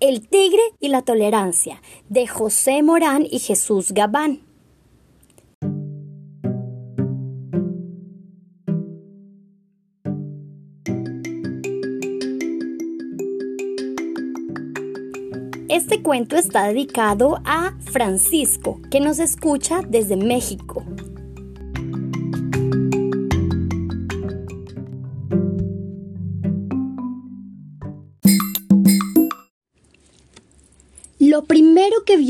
El tigre y la tolerancia de José Morán y Jesús Gabán. Este cuento está dedicado a Francisco, que nos escucha desde México.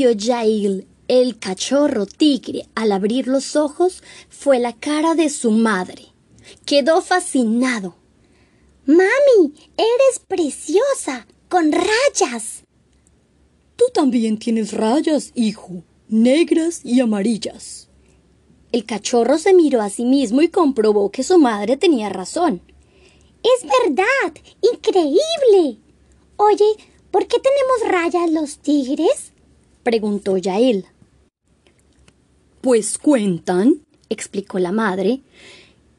Vio el cachorro tigre, al abrir los ojos fue la cara de su madre. Quedó fascinado. Mami, eres preciosa, con rayas. Tú también tienes rayas, hijo, negras y amarillas. El cachorro se miró a sí mismo y comprobó que su madre tenía razón. Es verdad, increíble. Oye, ¿Por qué tenemos rayas los tigres? Preguntó Yael. Pues cuentan, explicó la madre,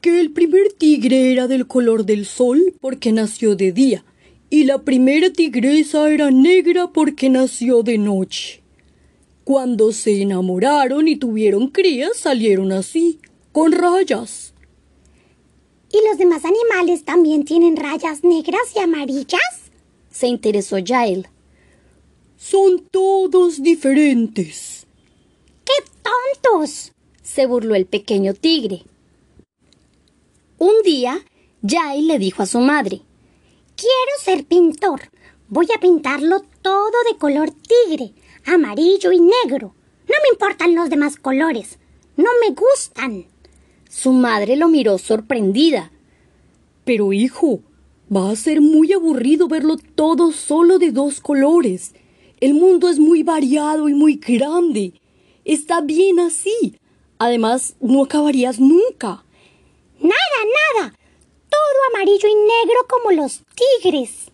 que el primer tigre era del color del sol porque nació de día, y la primera tigresa era negra porque nació de noche. Cuando se enamoraron y tuvieron crías salieron así, con rayas. ¿Y los demás animales también tienen rayas negras y amarillas? se interesó Yael. Son todos diferentes. ¡Qué tontos! se burló el pequeño tigre. Un día, Yael le dijo a su madre Quiero ser pintor. Voy a pintarlo todo de color tigre, amarillo y negro. No me importan los demás colores. No me gustan. Su madre lo miró sorprendida. Pero hijo, Va a ser muy aburrido verlo todo solo de dos colores. El mundo es muy variado y muy grande. Está bien así. Además, no acabarías nunca. Nada, nada. Todo amarillo y negro como los tigres.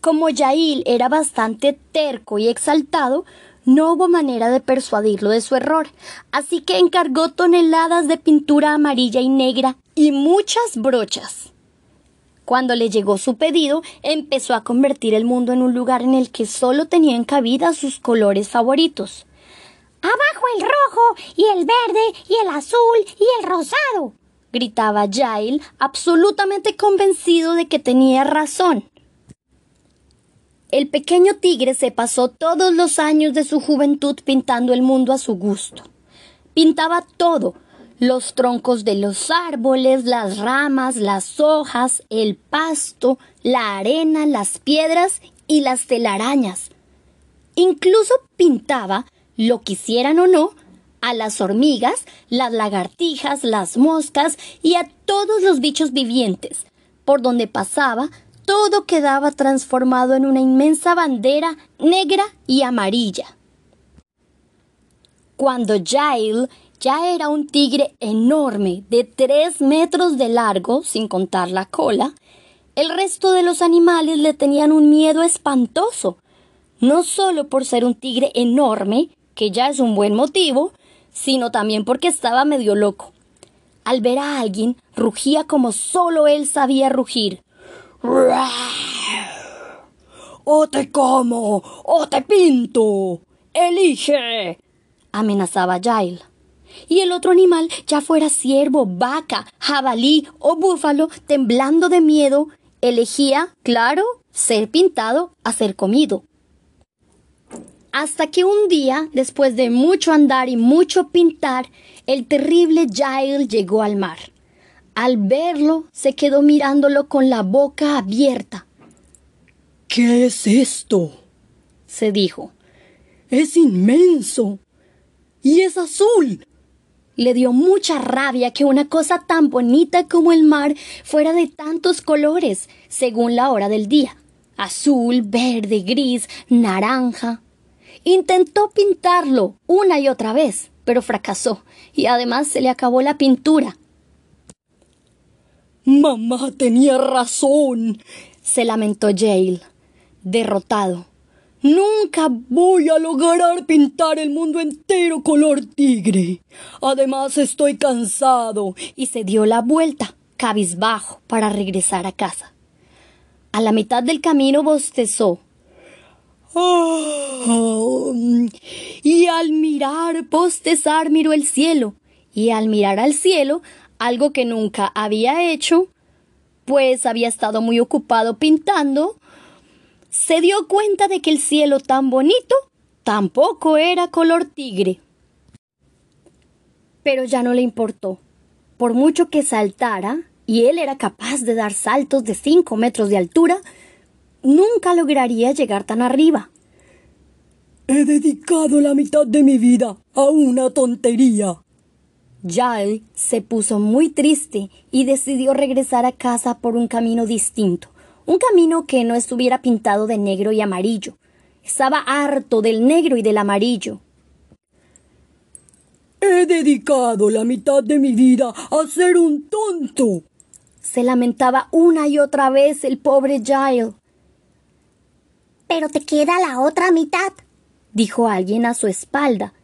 Como Yail era bastante terco y exaltado, no hubo manera de persuadirlo de su error, así que encargó toneladas de pintura amarilla y negra y muchas brochas. Cuando le llegó su pedido, empezó a convertir el mundo en un lugar en el que solo tenían cabida sus colores favoritos. Abajo el rojo y el verde y el azul y el rosado. gritaba Jail, absolutamente convencido de que tenía razón. El pequeño tigre se pasó todos los años de su juventud pintando el mundo a su gusto. Pintaba todo, los troncos de los árboles, las ramas, las hojas, el pasto, la arena, las piedras y las telarañas. Incluso pintaba, lo quisieran o no, a las hormigas, las lagartijas, las moscas y a todos los bichos vivientes. Por donde pasaba, todo quedaba transformado en una inmensa bandera negra y amarilla. Cuando Jail ya era un tigre enorme de tres metros de largo, sin contar la cola, el resto de los animales le tenían un miedo espantoso, no solo por ser un tigre enorme, que ya es un buen motivo, sino también porque estaba medio loco. Al ver a alguien, rugía como solo él sabía rugir. ¡O te como! ¡O te pinto! ¡Elige! amenazaba Jail y el otro animal, ya fuera ciervo, vaca, jabalí o búfalo, temblando de miedo, elegía, claro, ser pintado a ser comido. Hasta que un día, después de mucho andar y mucho pintar, el terrible Jail llegó al mar. Al verlo, se quedó mirándolo con la boca abierta. ¿Qué es esto? se dijo. Es inmenso. Y es azul. Le dio mucha rabia que una cosa tan bonita como el mar fuera de tantos colores, según la hora del día. azul, verde, gris, naranja. Intentó pintarlo una y otra vez, pero fracasó, y además se le acabó la pintura. Mamá tenía razón, se lamentó Jail, derrotado. Nunca voy a lograr pintar el mundo entero color tigre. Además estoy cansado. Y se dio la vuelta, cabizbajo, para regresar a casa. A la mitad del camino bostezó. Ah, y al mirar bostezar miró el cielo. Y al mirar al cielo, algo que nunca había hecho, pues había estado muy ocupado pintando, se dio cuenta de que el cielo tan bonito tampoco era color tigre. Pero ya no le importó. Por mucho que saltara, y él era capaz de dar saltos de cinco metros de altura, nunca lograría llegar tan arriba. He dedicado la mitad de mi vida a una tontería. Giles se puso muy triste y decidió regresar a casa por un camino distinto, un camino que no estuviera pintado de negro y amarillo. Estaba harto del negro y del amarillo. He dedicado la mitad de mi vida a ser un tonto. Se lamentaba una y otra vez el pobre Giles. Pero te queda la otra mitad, dijo alguien a su espalda.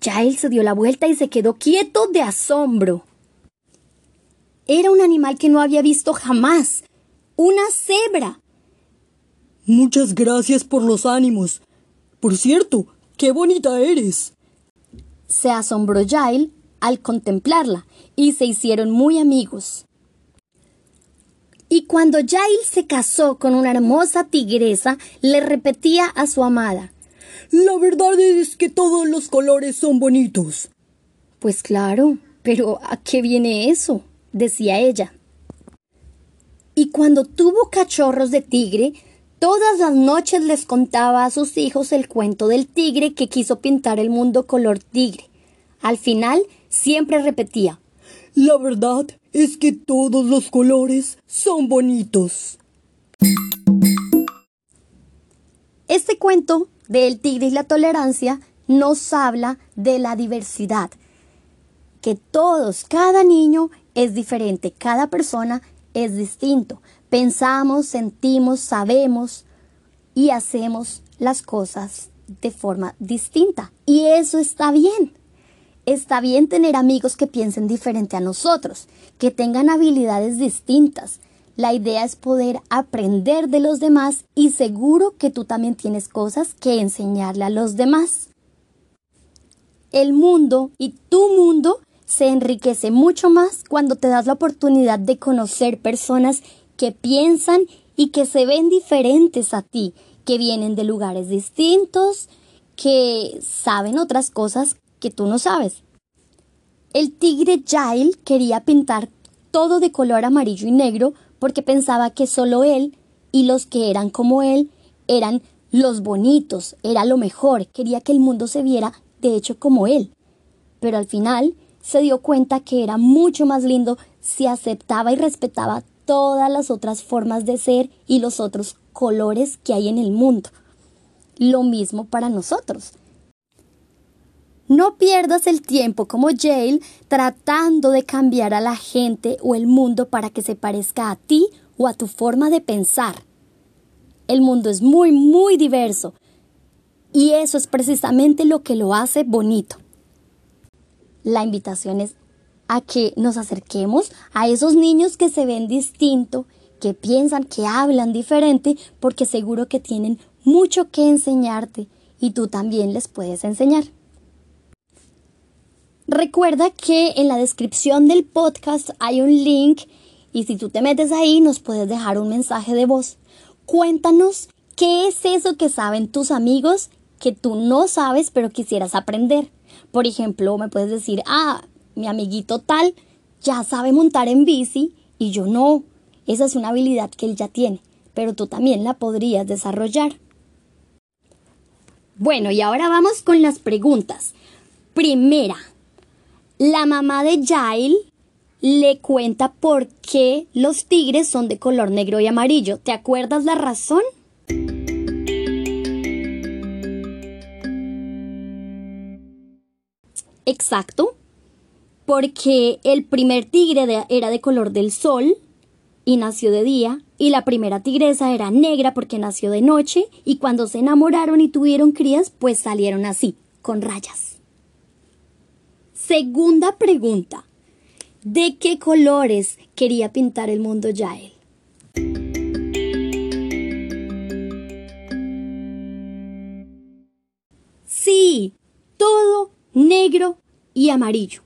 Giles se dio la vuelta y se quedó quieto de asombro. Era un animal que no había visto jamás una cebra. Muchas gracias por los ánimos. Por cierto, qué bonita eres. Se asombró Jail al contemplarla y se hicieron muy amigos. Y cuando Jail se casó con una hermosa tigresa, le repetía a su amada La verdad es que todos los colores son bonitos. Pues claro, pero ¿a qué viene eso? decía ella. Y cuando tuvo cachorros de tigre, todas las noches les contaba a sus hijos el cuento del tigre que quiso pintar el mundo color tigre. Al final, siempre repetía La verdad es que todos los colores son bonitos. Este cuento del tigre y la tolerancia nos habla de la diversidad, que todos, cada niño es diferente, cada persona es distinto. Pensamos, sentimos, sabemos y hacemos las cosas de forma distinta. Y eso está bien. Está bien tener amigos que piensen diferente a nosotros, que tengan habilidades distintas. La idea es poder aprender de los demás y seguro que tú también tienes cosas que enseñarle a los demás. El mundo y tu mundo se enriquece mucho más cuando te das la oportunidad de conocer personas que piensan y que se ven diferentes a ti, que vienen de lugares distintos, que saben otras cosas que tú no sabes. El tigre Jail quería pintar todo de color amarillo y negro porque pensaba que solo él y los que eran como él eran los bonitos, era lo mejor, quería que el mundo se viera de hecho como él. Pero al final se dio cuenta que era mucho más lindo si aceptaba y respetaba todas las otras formas de ser y los otros colores que hay en el mundo. Lo mismo para nosotros. No pierdas el tiempo como Jail tratando de cambiar a la gente o el mundo para que se parezca a ti o a tu forma de pensar. El mundo es muy, muy diverso y eso es precisamente lo que lo hace bonito la invitación es a que nos acerquemos a esos niños que se ven distinto, que piensan, que hablan diferente, porque seguro que tienen mucho que enseñarte y tú también les puedes enseñar. Recuerda que en la descripción del podcast hay un link y si tú te metes ahí nos puedes dejar un mensaje de voz. Cuéntanos qué es eso que saben tus amigos que tú no sabes pero quisieras aprender. Por ejemplo, me puedes decir, ah, mi amiguito tal ya sabe montar en bici y yo no. Esa es una habilidad que él ya tiene, pero tú también la podrías desarrollar. Bueno, y ahora vamos con las preguntas. Primera, la mamá de Jail le cuenta por qué los tigres son de color negro y amarillo. ¿Te acuerdas la razón? Exacto, porque el primer tigre era de color del sol y nació de día, y la primera tigresa era negra porque nació de noche, y cuando se enamoraron y tuvieron crías, pues salieron así, con rayas. Segunda pregunta. ¿De qué colores quería pintar el mundo Yael? Sí, negro y amarillo.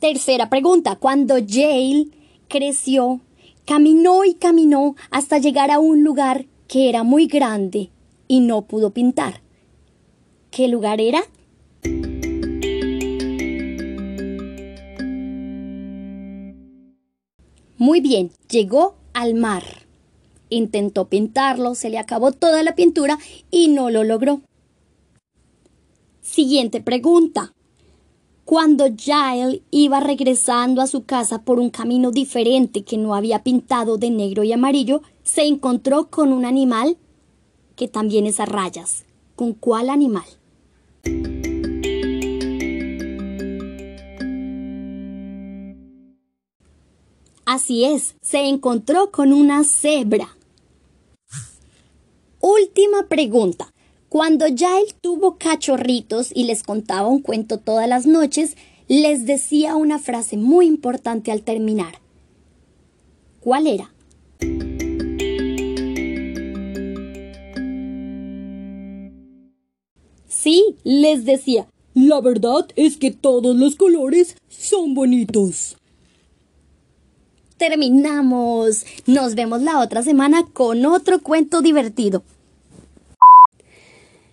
Tercera pregunta. Cuando Yale creció, caminó y caminó hasta llegar a un lugar que era muy grande y no pudo pintar. ¿Qué lugar era? Muy bien, llegó al mar. Intentó pintarlo, se le acabó toda la pintura y no lo logró. Siguiente pregunta. Cuando Giles iba regresando a su casa por un camino diferente que no había pintado de negro y amarillo, se encontró con un animal que también es a rayas. ¿Con cuál animal? Así es, se encontró con una cebra. Última pregunta. Cuando Yael tuvo cachorritos y les contaba un cuento todas las noches, les decía una frase muy importante al terminar. ¿Cuál era? Sí, les decía, La verdad es que todos los colores son bonitos. terminamos. Nos vemos la otra semana con otro cuento divertido.